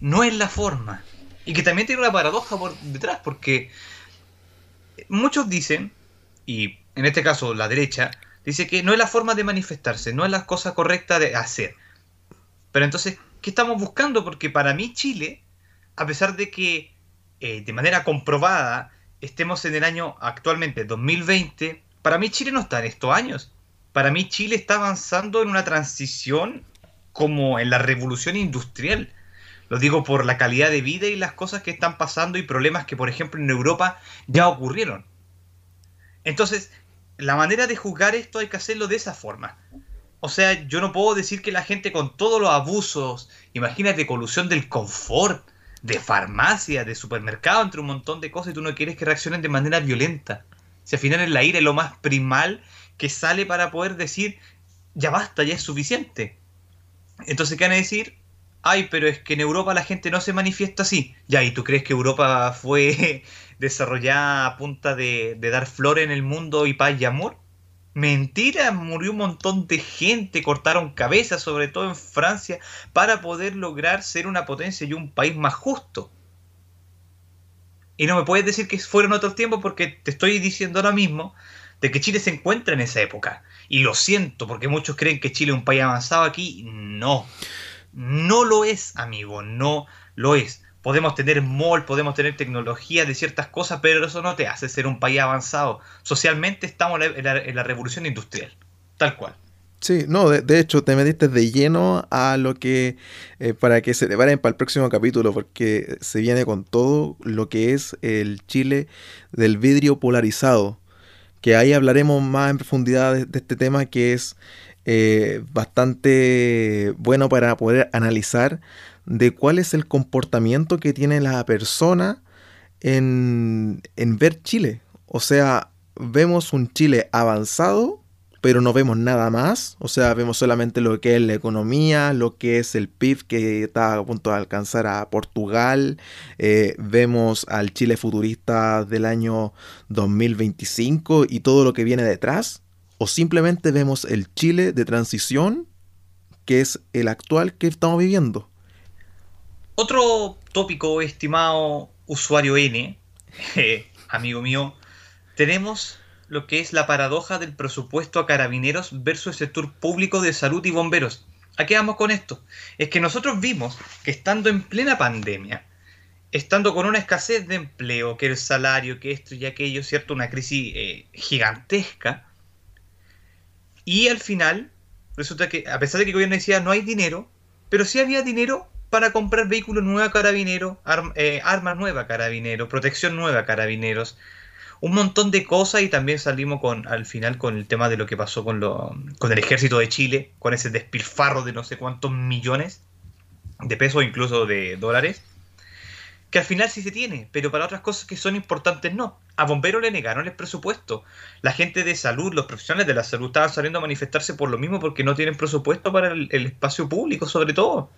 no es la forma. Y que también tiene una paradoja por detrás, porque muchos dicen, y en este caso la derecha, dice que no es la forma de manifestarse, no es la cosa correcta de hacer. Pero entonces, ¿qué estamos buscando? Porque para mí Chile, a pesar de que eh, de manera comprobada estemos en el año actualmente 2020, para mí Chile no está en estos años. Para mí Chile está avanzando en una transición como en la revolución industrial. Lo digo por la calidad de vida y las cosas que están pasando y problemas que, por ejemplo, en Europa ya ocurrieron. Entonces, la manera de juzgar esto hay que hacerlo de esa forma. O sea, yo no puedo decir que la gente con todos los abusos, imagínate, colusión del confort, de farmacia, de supermercado, entre un montón de cosas y tú no quieres que reaccionen de manera violenta. Si al final es la ira es lo más primal que sale para poder decir, ya basta, ya es suficiente. Entonces, ¿qué van a decir? Ay, pero es que en Europa la gente no se manifiesta así. Ya, ¿y tú crees que Europa fue desarrollada a punta de, dar flores en el mundo y paz y amor? Mentira, murió un montón de gente, cortaron cabezas, sobre todo en Francia, para poder lograr ser una potencia y un país más justo. Y no me puedes decir que fueron otros tiempos porque te estoy diciendo ahora mismo de que Chile se encuentra en esa época. Y lo siento, porque muchos creen que Chile es un país avanzado aquí. No. No lo es, amigo, no lo es. Podemos tener mall, podemos tener tecnología de ciertas cosas, pero eso no te hace ser un país avanzado. Socialmente estamos en la, revolución industrial, tal cual. Sí, no, de, hecho te metiste de lleno a lo que, eh, para que se preparen para el próximo capítulo, porque se viene con todo lo que es el Chile del vidrio polarizado, que ahí hablaremos más en profundidad de este tema que es eh, bastante bueno para poder analizar de cuál es el comportamiento que tiene la persona en, en ver Chile. O sea, vemos un Chile avanzado, pero no vemos nada más. O sea, vemos solamente lo que es la economía, lo que es el PIB que está a punto de alcanzar a Portugal. Eh, vemos al Chile futurista del año 2025 y todo lo que viene detrás o simplemente vemos el Chile de transición que es el actual que estamos viviendo. Otro tópico, estimado usuario N, eh, amigo mío, tenemos lo que es la paradoja del presupuesto a carabineros versus el sector público de salud y bomberos. ¿A qué vamos con esto? Es que nosotros vimos que estando en plena pandemia, estando con una escasez de empleo, que el salario, que esto y aquello, ¿cierto? Una crisis eh, gigantesca, y al final, resulta que, a pesar de que el gobierno decía no hay dinero, pero sí había dinero para comprar vehículos nuevos carabineros, eh, armas nuevas carabineros, protección nueva carabineros, un montón de cosas. Y también salimos con al final con el tema de lo que pasó con, lo, con el ejército de Chile, con ese despilfarro de no sé cuántos millones de pesos, incluso de dólares que al final sí se tiene, pero para otras cosas que son importantes no. A bomberos le negaron el presupuesto. La gente de salud, los profesionales de la salud estaban saliendo a manifestarse por lo mismo porque no tienen presupuesto para el, espacio público, sobre todo.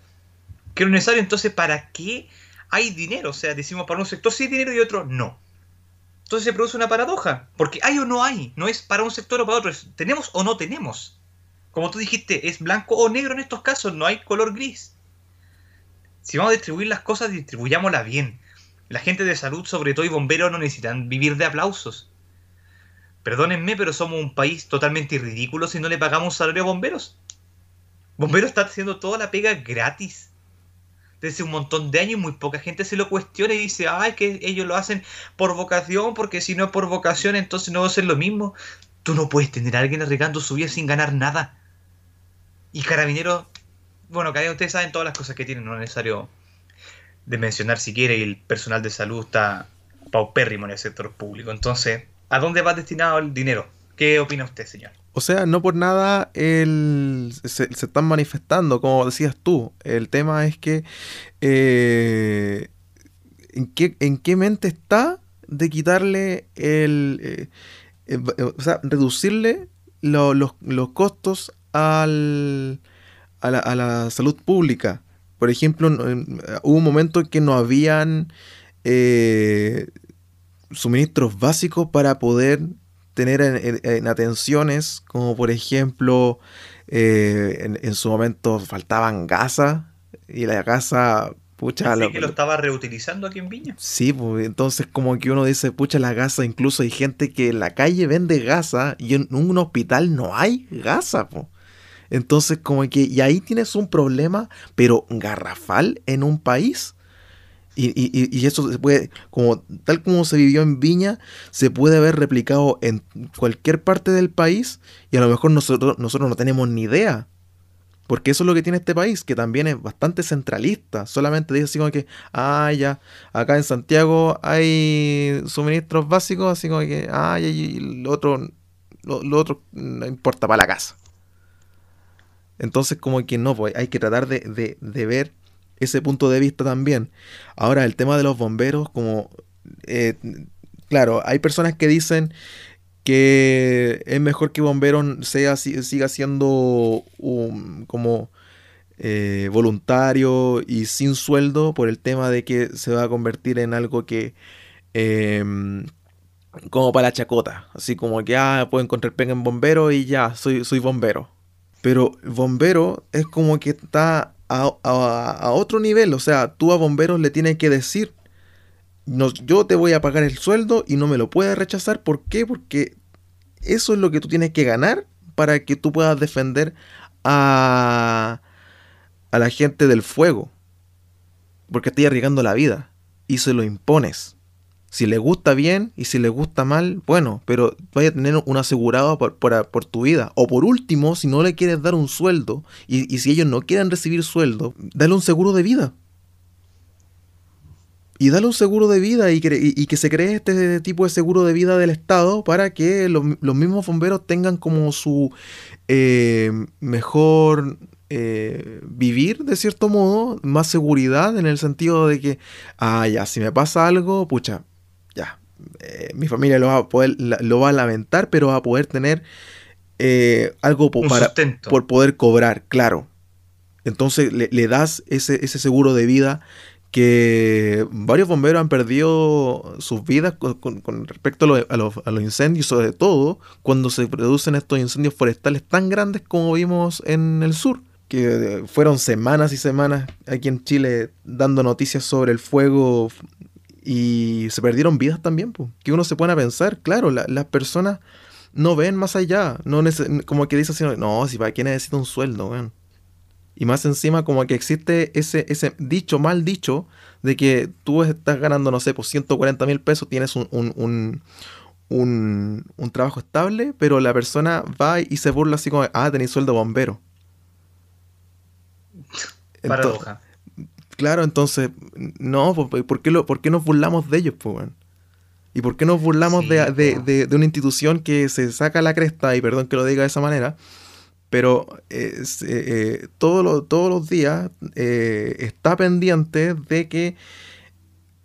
Que es necesario, entonces, ¿para qué hay dinero? O sea, decimos para un sector sí hay dinero y otro no. Entonces se produce una paradoja, porque hay o no hay, no es para un sector o para otro, es tenemos o no tenemos. Como tú dijiste, es blanco o negro en estos casos, no hay color gris Si vamos a distribuir las cosas, distribuyámoslas bien. La gente de salud, sobre todo y bomberos, no necesitan vivir de aplausos. Perdónenme, pero somos un país totalmente ridículo si no le pagamos salario a bomberos. Bomberos está haciendo toda la pega gratis. Desde un montón de años y muy poca gente se lo cuestiona y dice, ay, que ellos lo hacen por vocación, porque si no es por vocación, entonces no va a ser lo mismo. Tú no puedes tener a alguien arriesgando su vida sin ganar nada. Y carabineros, bueno, cada ustedes saben todas las cosas que tienen, no es necesario de mencionar si quiere, y el personal de salud está paupérrimo en el sector público. Entonces, ¿a dónde va destinado el dinero? ¿Qué opina usted, señor? O sea, no por nada el, se, están manifestando, como decías tú. El tema es que eh, ¿en, qué, ¿en qué mente está de quitarle el... Eh, eh, o sea, reducirle los, los, costos al, a, la, a la salud pública? Por ejemplo, hubo un momento en que no habían suministros básicos para poder tener en, atenciones, como por ejemplo, eh, en, su momento faltaban gasas y la gasa, pucha... Sí, que lo estaba reutilizando aquí en Viña. Sí, pues entonces como que uno dice, pucha, la gasa, incluso hay gente que en la calle vende gasa y en un hospital no hay gasa, pues. Entonces como que, y ahí tienes un problema, pero garrafal en un país y, eso se puede, como, tal como se vivió en Viña, se puede ver replicado en cualquier parte del país y a lo mejor nosotros, nosotros no tenemos ni idea. Porque eso es lo que tiene este país, que también es bastante centralista. Solamente dice así como que, ah, ya, acá en Santiago hay suministros básicos, así como que, ah, y lo otro, lo, otro no importa para la casa. Entonces como que no, pues hay que tratar de, ver ese punto de vista también. Ahora, el tema de los bomberos, como, eh, claro, hay personas que dicen que es mejor que bomberos sea, siga siendo como eh, voluntario y sin sueldo por el tema de que se va a convertir en algo que... Em, como para la chacota, así como que ah, puedo encontrar pega en bombero y ya, soy, soy bombero. Pero bombero es como que está a, otro nivel. O sea, tú a bomberos le tienes que decir, no, yo te voy a pagar el sueldo y no me lo puedes rechazar. ¿Por qué? Porque eso es lo que tú tienes que ganar para que tú puedas defender a, a la gente del fuego. Porque estoy arriesgando la vida y se lo impones. Si le gusta bien y si le gusta mal, bueno, pero vaya a tener un asegurado por, por, tu vida. O por último, si no le quieres dar un sueldo y, si ellos no quieren recibir sueldo, dale un seguro de vida. Y dale un seguro de vida y, que se cree este tipo de seguro de vida del Estado para que los, mismos bomberos tengan como su eh, mejor eh, vivir de cierto modo, más seguridad en el sentido de que, ah, ya, si me pasa algo, pucha, ya, eh, mi familia lo va a poder, lo va a lamentar, pero va a poder tener eh, algo para, por poder cobrar, claro. Entonces le, das ese, ese, seguro de vida que varios bomberos han perdido sus vidas con, respecto a, los, a, los, incendios, sobre todo cuando se producen estos incendios forestales tan grandes como vimos en el sur, que fueron semanas y semanas aquí en Chile dando noticias sobre el fuego y se perdieron vidas también, pues. Que uno se pone a pensar, claro, las personas no ven más allá. No como que dice así, no, si para qué necesita un sueldo, weón. Y más encima como que existe ese, ese dicho, mal dicho, de que tú estás ganando, no sé, por 140 mil pesos, tienes un, un, un, un, trabajo estable, pero la persona va y se burla así como, ah, tenéis sueldo bombero. Paradoja. Claro, entonces, no, ¿por qué, lo, ¿por qué nos burlamos de ellos, pues, ¿Y por qué nos burlamos de, una institución que se saca la cresta, y perdón que lo diga de esa manera, pero eh, eh, todos los días eh, está pendiente de que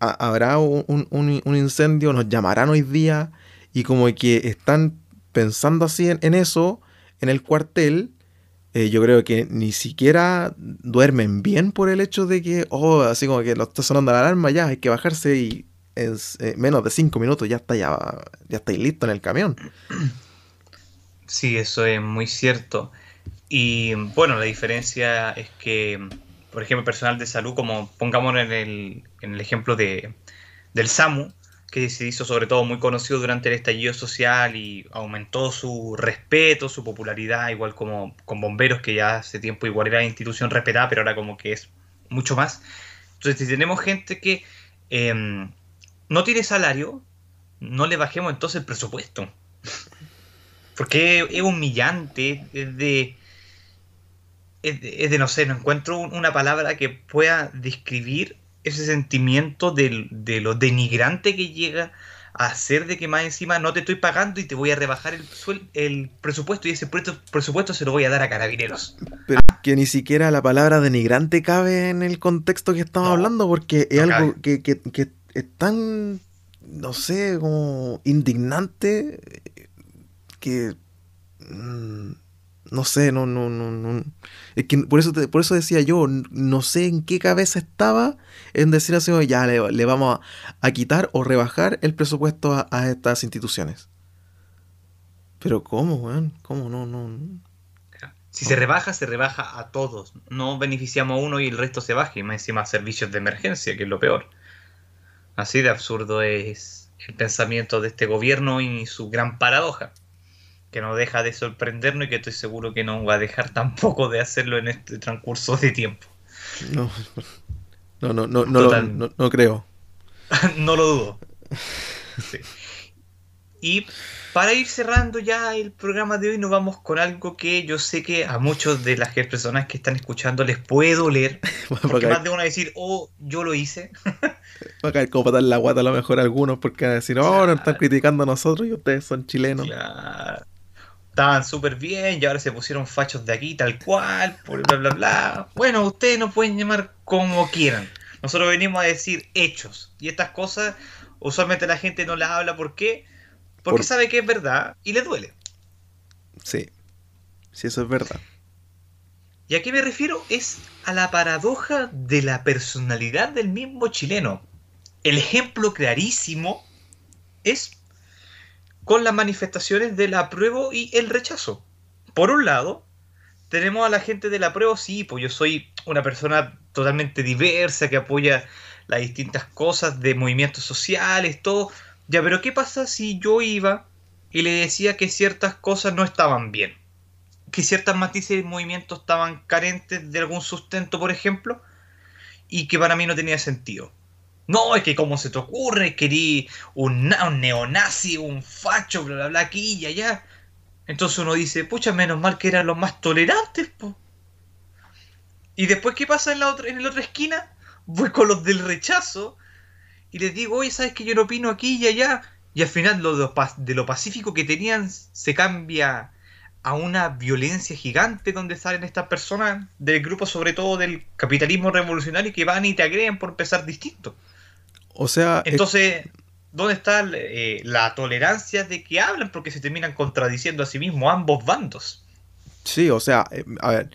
habrá un, un, incendio, nos llamarán hoy día, y como que están pensando así en eso, en el cuartel, eh, yo creo que ni siquiera duermen bien por el hecho de que, oh, así como que lo está sonando la alarma, ya hay que bajarse y en eh, menos de cinco minutos ya está ya, ya estáis listo en el camión. Sí, eso es muy cierto. Y bueno, la diferencia es que, por ejemplo, personal de salud, como pongamos en el, en el ejemplo de, del SAMU, que se hizo sobre todo muy conocido durante el estallido social y aumentó su respeto, su popularidad, igual como con bomberos, que ya hace tiempo igual era institución respetada, pero ahora como que es mucho más. Entonces, si tenemos gente que em, no tiene salario, no le bajemos entonces el presupuesto. Porque es humillante, es de, es de, no sé, no encuentro una palabra que pueda describir ese sentimiento de, lo denigrante que llega a ser de que más encima no te estoy pagando y te voy a rebajar el, el presupuesto y ese presupuesto se lo voy a dar a carabineros. Pero que ni siquiera la palabra denigrante cabe en el contexto que estamos hablando porque es algo que, que, que, es tan, no sé, como indignante que... Mm, no sé, no, no, no, no. Es que por eso, por eso decía yo, no sé en qué cabeza estaba en decir así, ya le, vamos a, quitar o rebajar el presupuesto a, estas instituciones. Pero ¿cómo, weón? ¿Cómo? No, no. Si se rebaja, se rebaja a todos. No beneficiamos a uno y el resto se baja. Y más encima servicios de emergencia, que es lo peor. Así de absurdo es el pensamiento de este gobierno y su gran paradoja que no deja de sorprendernos y que estoy seguro que no va a dejar tampoco de hacerlo en este transcurso de tiempo. No, no, no, no, no, no, creo. no lo dudo. Y para ir cerrando ya el programa de hoy, nos vamos con algo que yo sé que a muchos de las personas que están escuchando les puede doler. Porque más de uno a decir, oh, yo lo hice. Va a caer como para dar la guata a lo mejor a algunos, porque van a decir, oh, nos están criticando a nosotros y ustedes son chilenos. Claro estaban súper bien y ahora se pusieron fachos de aquí tal cual, bla, bla, bla. Bueno, ustedes nos pueden llamar como quieran. Nosotros venimos a decir hechos. Y estas cosas usualmente la gente no las habla. ¿Por qué? Porque sabe que es verdad y le duele. Sí, sí, eso es verdad. ¿Y a qué me refiero? Es a la paradoja de la personalidad del mismo chileno. El ejemplo clarísimo es con las manifestaciones del apruebo y el rechazo. Por un lado, tenemos a la gente del apruebo, sí, pues yo soy una persona totalmente diversa que apoya las distintas cosas de movimientos sociales, todo. Ya, pero ¿qué pasa si yo iba y le decía que ciertas cosas no estaban bien? Que ciertas matices de movimientos estaban carentes de algún sustento, por ejemplo, y que para mí no tenía sentido. No, es que cómo se te ocurre, querí un, neonazi, un facho, bla, bla, bla, aquí y allá. Entonces uno dice, pucha, menos mal que eran los más tolerantes, po. Y después, ¿qué pasa en la otra, en la otra esquina? Voy con los del rechazo y les digo, oye, ¿sabes que yo no opino aquí y allá? Y al final lo de, lo pacífico que tenían se cambia a una violencia gigante donde salen estas personas del grupo, sobre todo del capitalismo revolucionario, que van y te agreden por empezar distinto. O sea. Entonces, ¿dónde está eh, la tolerancia de que hablan? Porque se terminan contradiciendo a sí mismos ambos bandos. Sí, o sea, eh, a ver.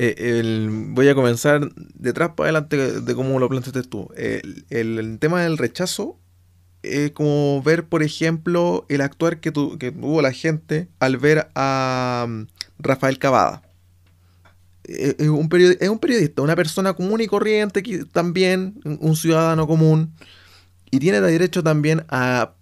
Eh, voy a comenzar detrás para adelante de cómo lo planteaste tú. El, tema del rechazo es como ver, por ejemplo, el actuar que, que tuvo la gente al ver a mm, Rafael Cavada. Es un, es un periodista, una persona común y corriente, también un ciudadano común, y tiene derecho también a,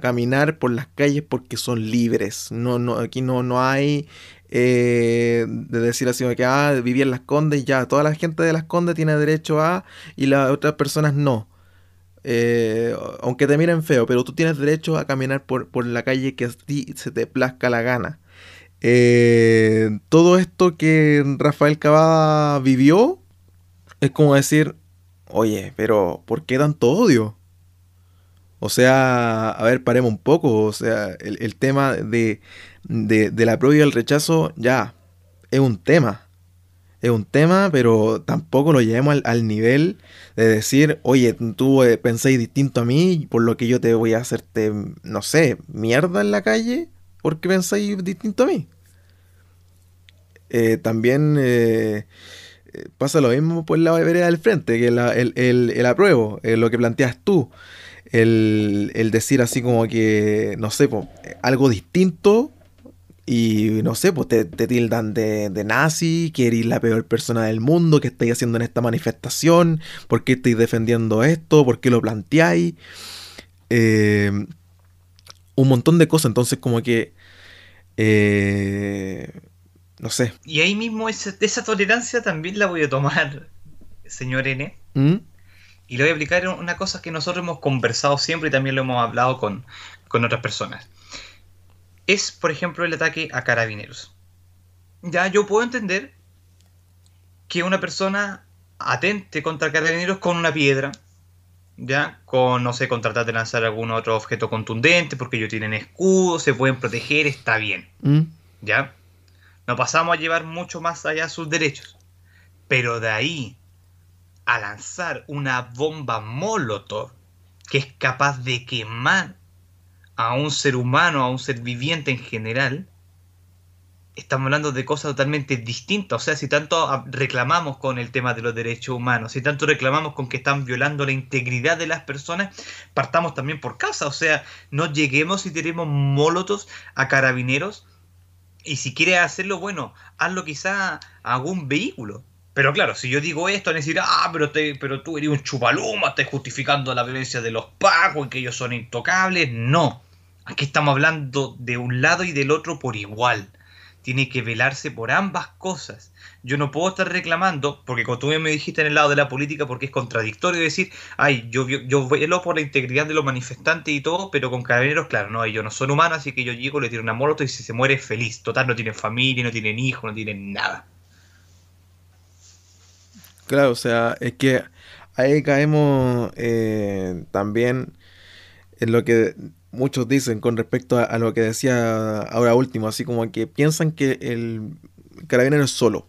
caminar por las calles porque son libres. No, no, aquí no, no hay eh, de decir así que ah, en las condes ya, toda la gente de las condes tiene derecho a y las otras personas no. Eh, aunque te miren feo, pero tú tienes derecho a caminar por, por la calle que a ti se te plazca la gana. Eh, todo esto que Rafael Cavada vivió es como decir, oye, pero ¿por qué tanto odio? O sea, a ver, paremos un poco. O sea, el, tema de, la prueba y el rechazo ya es un tema. Es un tema, pero tampoco lo llevemos al, nivel de decir, oye, tú eh, pensáis distinto a mí, por lo que yo te voy a hacerte, no sé, mierda en la calle, porque pensáis distinto a mí. Eh, también eh, pasa lo mismo por la vereda del frente, que el, el, el, apruebo, lo que planteas tú el, decir así como que, no sé, algo distinto y no sé, pues te, tildan de, de, nazi, que eres la peor persona del mundo, que estáis haciendo en esta manifestación, por qué estáis defendiendo esto, por qué lo planteáis. Eh, un montón de cosas, entonces como que... Eh, no sé. Y ahí mismo esa, esa, tolerancia también la voy a tomar, señor N. ¿Mm? Y le voy a aplicar una cosa que nosotros hemos conversado siempre y también lo hemos hablado con, con otras personas es, por ejemplo, el ataque a carabineros. Ya yo puedo entender que una persona atente contra carabineros con una piedra, ya, con, no sé, con tratar de lanzar algún otro objeto contundente, porque ellos tienen escudo, se pueden proteger, está bien, mm. ya. No pasamos a llevar mucho más allá sus derechos. Pero de ahí a lanzar una bomba molotov que es capaz de quemar a un ser humano, a un ser viviente en general, estamos hablando de cosas totalmente distintas. O sea, si tanto reclamamos con el tema de los derechos humanos, si tanto reclamamos con que están violando la integridad de las personas, partamos también por casa. O sea, no lleguemos y tenemos molotos a carabineros. Y si quieres hacerlo, bueno, hazlo quizá a algún vehículo. Pero claro, si yo digo esto, van a decir, ah, pero, te, pero tú eres un chupaluma, estás justificando la violencia de los pacos y que ellos son intocables. No. Aquí estamos hablando de un lado y del otro por igual. Tiene que velarse por ambas cosas. Yo no puedo estar reclamando, porque como tú me dijiste en el lado de la política, porque es contradictorio decir, ay, yo, yo velo por la integridad de los manifestantes y todo, pero con carabineros, claro, no, ellos no son humanos, así que yo llego, le tiro una molotov y si se muere feliz. Total, no tienen familia, no tienen hijos, no tienen nada. Claro, o sea, es que ahí caemos eh, también en lo que muchos dicen con respecto a, lo que decía ahora último, así como que piensan que el carabinero es solo.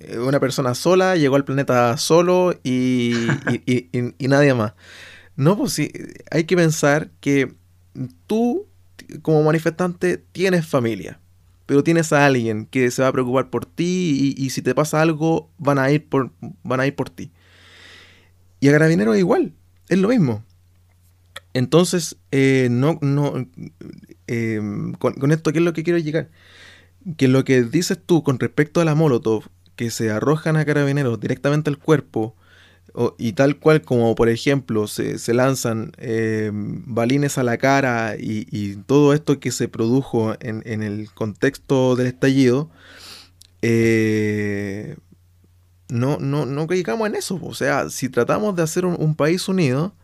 Eh, una persona sola, llegó al planeta solo y, y, nadie más. No, pues sí, hay que pensar que tú, como manifestante, tienes familia, pero tienes a alguien que se va a preocupar por ti y, si te pasa algo, van a ir por, van a ir por ti. Y a carabinero es igual, es lo mismo. Entonces, eh, no, no, em, con, esto, ¿qué es lo que quiero llegar? Que lo que dices tú con respecto a la Molotov, que se arrojan a carabineros directamente al cuerpo, y tal cual como, por ejemplo, se, lanzan em, balines a la cara y, todo esto que se produjo en, el contexto del estallido, eh, no, no, no caigamos en eso. O sea, si tratamos de hacer un país unido,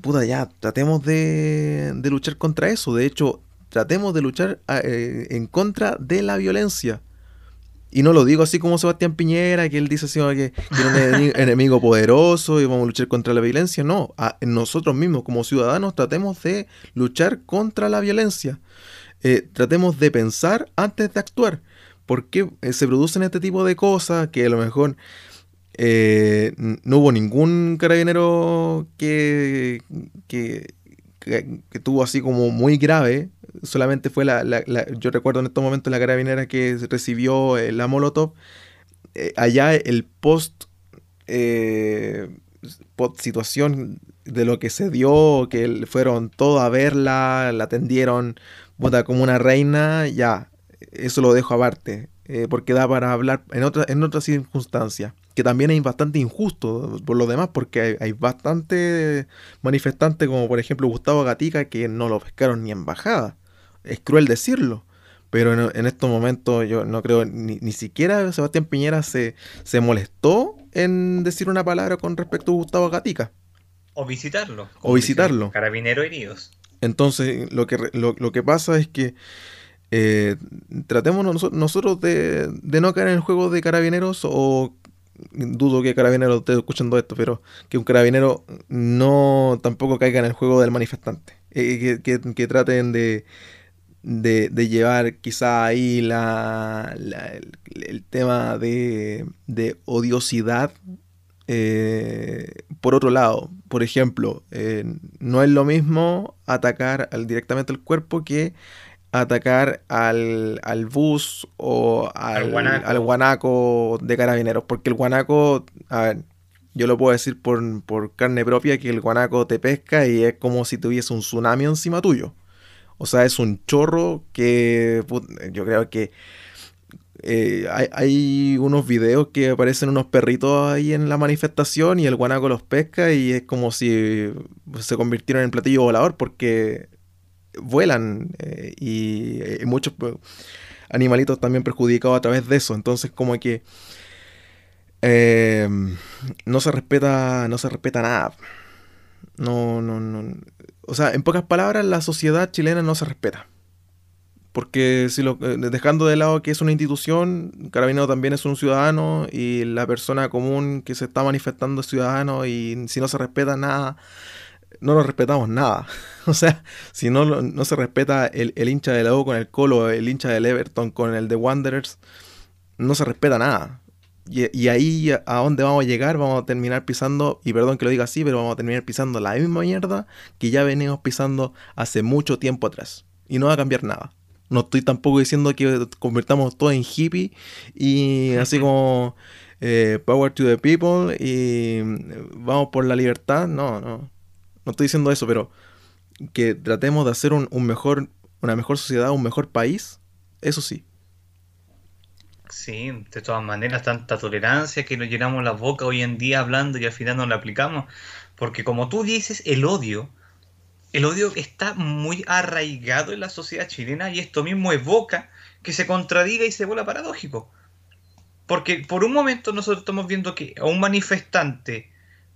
puta, ya, tratemos de, luchar contra eso. De hecho, tratemos de luchar eh, en contra de la violencia. Y no lo digo así como Sebastián Piñera, que él dice así que, que un enemigo poderoso y vamos a luchar contra la violencia. No, nosotros mismos como ciudadanos tratemos de luchar contra la violencia. Eh, tratemos de pensar antes de actuar. Porque eh, se producen este tipo de cosas que a lo mejor eh, no hubo ningún carabinero que, que, tuvo así como muy grave. Solamente fue la, yo recuerdo en estos momentos la carabinera que recibió eh, la Molotov. Eh, allá el post, post situación de lo que se dio, que fueron todos a verla, la atendieron como una reina, ya, eso lo dejo aparte, porque da para hablar en, otra, en otras circunstancias que también es bastante injusto por lo demás, porque hay, hay bastante manifestantes, como por ejemplo Gustavo Gatica, que no lo pescaron ni en bajada. Es cruel decirlo, pero en, estos momentos yo no creo, ni, ni siquiera Sebastián Piñera se, se molestó en decir una palabra con respecto a Gustavo Gatica. O visitarlo. O visitarlo. Carabinero heridos. Entonces, lo que, lo, lo que pasa es que eh, tratemos nosotros de, no caer en el juego de carabineros o dudo que Carabinero esté escuchando esto, pero que un carabinero no tampoco caiga en el juego del manifestante. Eh, que, traten de, de, llevar quizá ahí la, el, tema de, odiosidad eh, por otro lado. Por ejemplo, eh, no es lo mismo atacar directamente al cuerpo que atacar al, al bus o al, guanaco. de carabineros. Porque el guanaco, a ver, yo lo puedo decir por, carne propia que el guanaco te pesca y es como si tuviese un tsunami encima tuyo. O sea, es un chorro que yo creo que eh, hay, unos videos que aparecen unos perritos ahí en la manifestación y el guanaco los pesca y es como si se convirtieran en platillo volador porque vuelan eh, y, y, muchos pues, animalitos también perjudicados a través de eso. Entonces como que Em, no se respeta, no se respeta nada. No, no, no. O sea, en pocas palabras, la sociedad chilena no se respeta. Porque si lo, eh, dejando de lado que es una institución, Carabinero también es un ciudadano y la persona común que se está manifestando es ciudadano y si no se respeta nada, no lo respetamos nada. O sea, si no, no se respeta el, el hincha de la U con el Colo, el hincha del Everton con el de Wanderers, no se respeta nada. Y, ahí a dónde vamos a llegar, vamos a terminar pisando, y perdón que lo diga así, pero vamos a terminar pisando la misma mierda que ya venimos pisando hace mucho tiempo atrás. Y no va a cambiar nada. No estoy tampoco diciendo que convertamos todo en hippie y así como eh, power to the people y mm, vamos por la libertad. No, no. No estoy diciendo eso, pero que tratemos de hacer un mejor, una mejor sociedad, un mejor país. Eso sí. Sí, de todas maneras, tanta tolerancia que nos llenamos la boca hoy en día hablando y al final no la aplicamos. Porque como tú dices, el odio, el odio está muy arraigado en la sociedad chilena y esto mismo evoca que se contradiga y se vuelva paradójico. Porque por un momento nosotros estamos viendo que a un manifestante,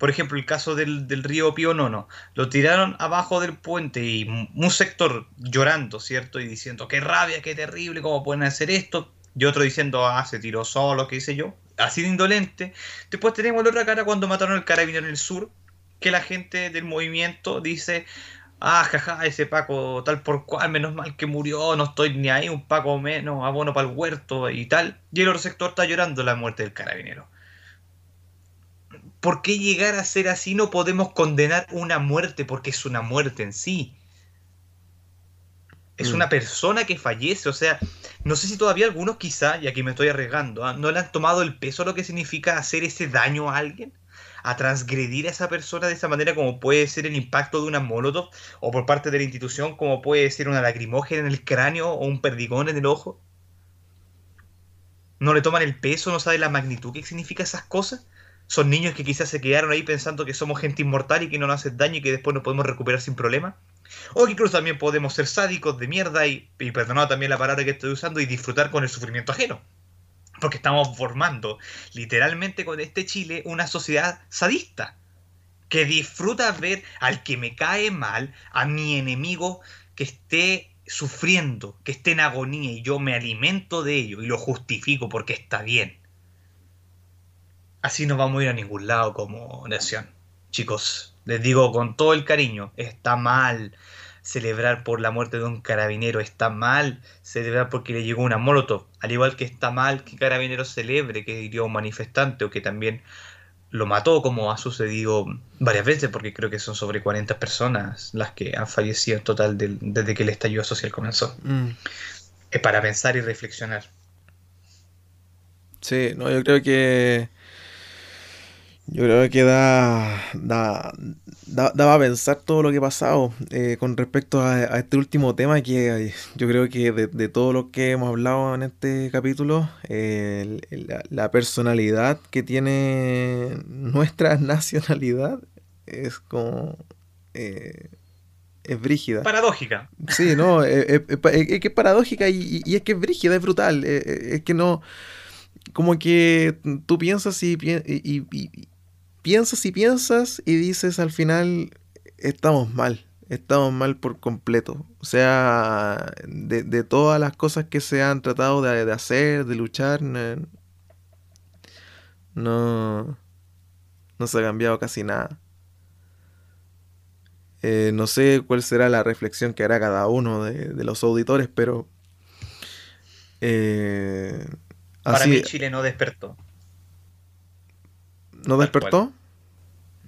por ejemplo el caso del, río Pío Nono, lo tiraron abajo del puente y un sector llorando, ¿cierto? Y diciendo, qué rabia, qué terrible, cómo pueden hacer esto y otro diciendo, ah, se tiró solo, qué hice yo, así de indolente. Después tenemos la otra cara cuando mataron al carabinero en el sur, que la gente del movimiento dice, ah, jaja, ese Paco tal por cual, menos mal que murió, no estoy ni ahí, un Paco menos, abono para el huerto y tal. Y el otro sector está llorando la muerte del carabinero. ¿Por qué llegar a ser así no podemos condenar una muerte porque es una muerte en sí? Es mm. una persona que fallece, o sea, no sé si todavía algunos quizá, y aquí me estoy arriesgando, ¿ah? no le han tomado el peso a lo que significa hacer ese daño a alguien, a transgredir a esa persona de esa manera como puede ser el impacto de una molotov, o por parte de la institución como puede ser una lacrimógena en el cráneo o un perdigón en el ojo. No le toman el peso, no saben la magnitud que significa esas cosas. Son niños que quizás se quedaron ahí pensando que somos gente inmortal y que no nos hacen daño y que después nos podemos recuperar sin problema. O que incluso también podemos ser sádicos de mierda y, y perdonado también la palabra que estoy usando y disfrutar con el sufrimiento ajeno. Porque estamos formando literalmente con este Chile una sociedad sadista. Que disfruta ver al que me cae mal, a mi enemigo que esté sufriendo, que esté en agonía y yo me alimento de ello y lo justifico porque está bien. Así no vamos a ir a ningún lado como nación. Chicos, les digo con todo el cariño, está mal celebrar por la muerte de un carabinero, está mal celebrar porque le llegó una molotov, al igual que está mal que carabinero celebre que hirió a un manifestante o que también lo mató, como ha sucedido varias veces, porque creo que son sobre 40 personas las que han fallecido en total desde que el estallido social comenzó. Mm. Es para pensar y reflexionar. Sí, no, yo creo que yo creo que da, da, da, a pensar todo lo que ha pasado eh, con respecto a, este último tema que yo creo que de, todo lo que hemos hablado en este capítulo, la, personalidad que tiene nuestra nacionalidad es como... Eh, es brígida. Paradójica. Sí, no, es, que es paradójica y, es que es brígida, es brutal. Es, que no, como que tú piensas y, y, piensas y piensas y dices al final, estamos mal, estamos mal por completo. O sea, de, todas las cosas que se han tratado de, hacer, de luchar, no, no, se ha cambiado casi nada. Eh, no sé cuál será la reflexión que hará cada uno de, los auditores, pero... Eh, Para mí Chile no despertó. ¿No despertó?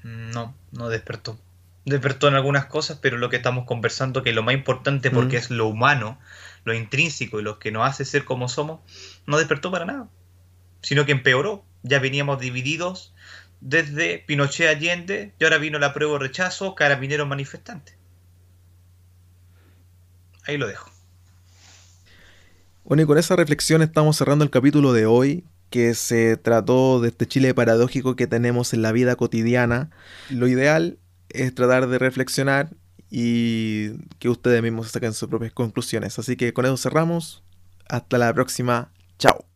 No, no despertó. Despertó en algunas cosas, pero lo que estamos conversando, que lo más importante porque mm. es lo humano, lo intrínseco y lo que nos hace ser como somos, no despertó para nada. Sino que empeoró. Ya veníamos divididos desde Pinochet Allende y ahora vino la prueba rechazo, carabineros manifestantes. ahí lo dejo. Bueno, y con esa reflexión estamos cerrando el capítulo de hoy, que se trató de este Chile paradójico que tenemos en la vida cotidiana. Lo ideal es tratar de reflexionar y que ustedes mismos saquen sus propias conclusiones. Así que con eso cerramos. Hasta la próxima. Chao.